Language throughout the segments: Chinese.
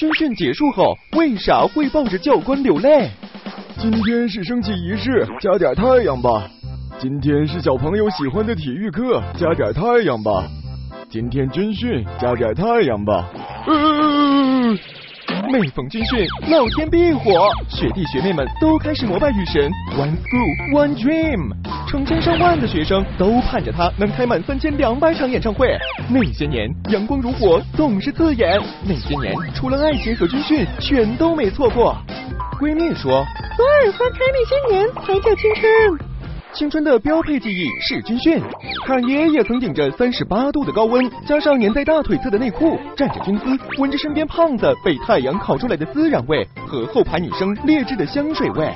军训结束后为啥会抱着教官流泪？今天是升旗仪式，加点太阳吧。今天是小朋友喜欢的体育课，加点太阳吧。今天军训，加点太阳吧。呃，每逢军训，老天必火，学弟学妹们都开始膜拜雨神。One school, one dream，成千上万的学生都盼着他能开满三千两百场演唱会。那些年阳光如火，总是刺眼；那些年除了爱情和军训，全都没错过。闺蜜说，左耳花开那些年才叫青春。青春的标配记忆是军训，侃爷也曾顶着三十八度的高温，加上粘在大腿侧的内裤，站着军姿，闻着身边胖子被太阳烤出来的孜然味和后排女生劣质的香水味。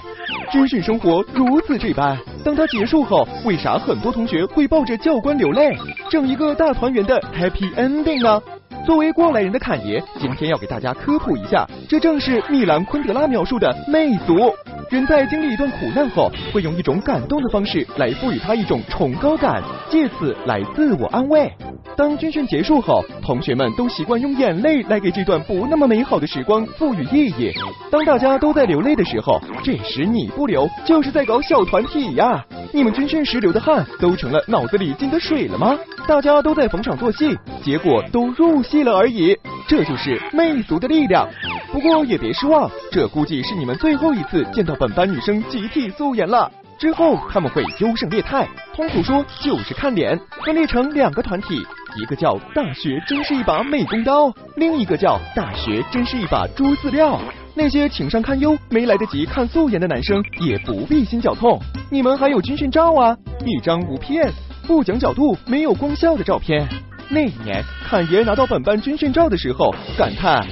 军训生活如此这般，当它结束后，为啥很多同学会抱着教官流泪，整一个大团圆的 happy ending 呢？作为过来人的侃爷，今天要给大家科普一下，这正是米兰昆德拉描述的魅族。人在经历一段苦难后，会用一种感动的方式来赋予他一种崇高感，借此来自我安慰。当军训结束后，同学们都习惯用眼泪来给这段不那么美好的时光赋予意义。当大家都在流泪的时候，这时你不流，就是在搞小团体呀。你们军训时流的汗，都成了脑子里进的水了吗？大家都在逢场作戏，结果都入戏了而已。这就是媚俗的力量。不过也别失望，这估计是你们最后一次见到本班女生集体素颜了。之后他们会优胜劣汰，通俗说就是看脸，分裂成两个团体，一个叫大学真是一把美工刀，另一个叫大学真是一把猪饲料。那些情商堪忧、没来得及看素颜的男生也不必心绞痛，你们还有军训照啊，一张无 PS、不讲角度、没有光效的照片。那一年，侃爷拿到本班军训照的时候，感叹：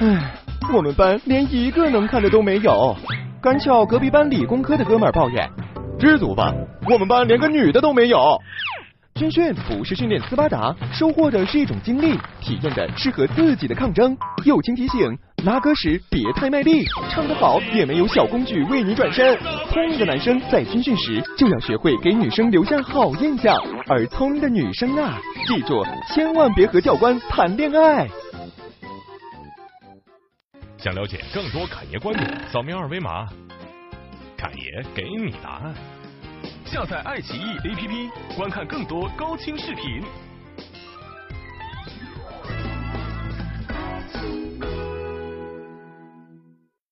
唉。我们班连一个能看的都没有，赶巧隔壁班理工科的哥们儿抱怨：“知足吧，我们班连个女的都没有。”军训不是训练斯巴达，收获的是一种经历，体验的是和自己的抗争。友情提醒：拉歌时别太卖力，唱得好也没有小公举为你转身。聪明的男生在军训时就要学会给女生留下好印象，而聪明的女生啊，记住千万别和教官谈恋爱。想了解更多侃爷观点，扫描二维码，侃爷给你答案。下载爱奇艺 APP，观看更多高清视频。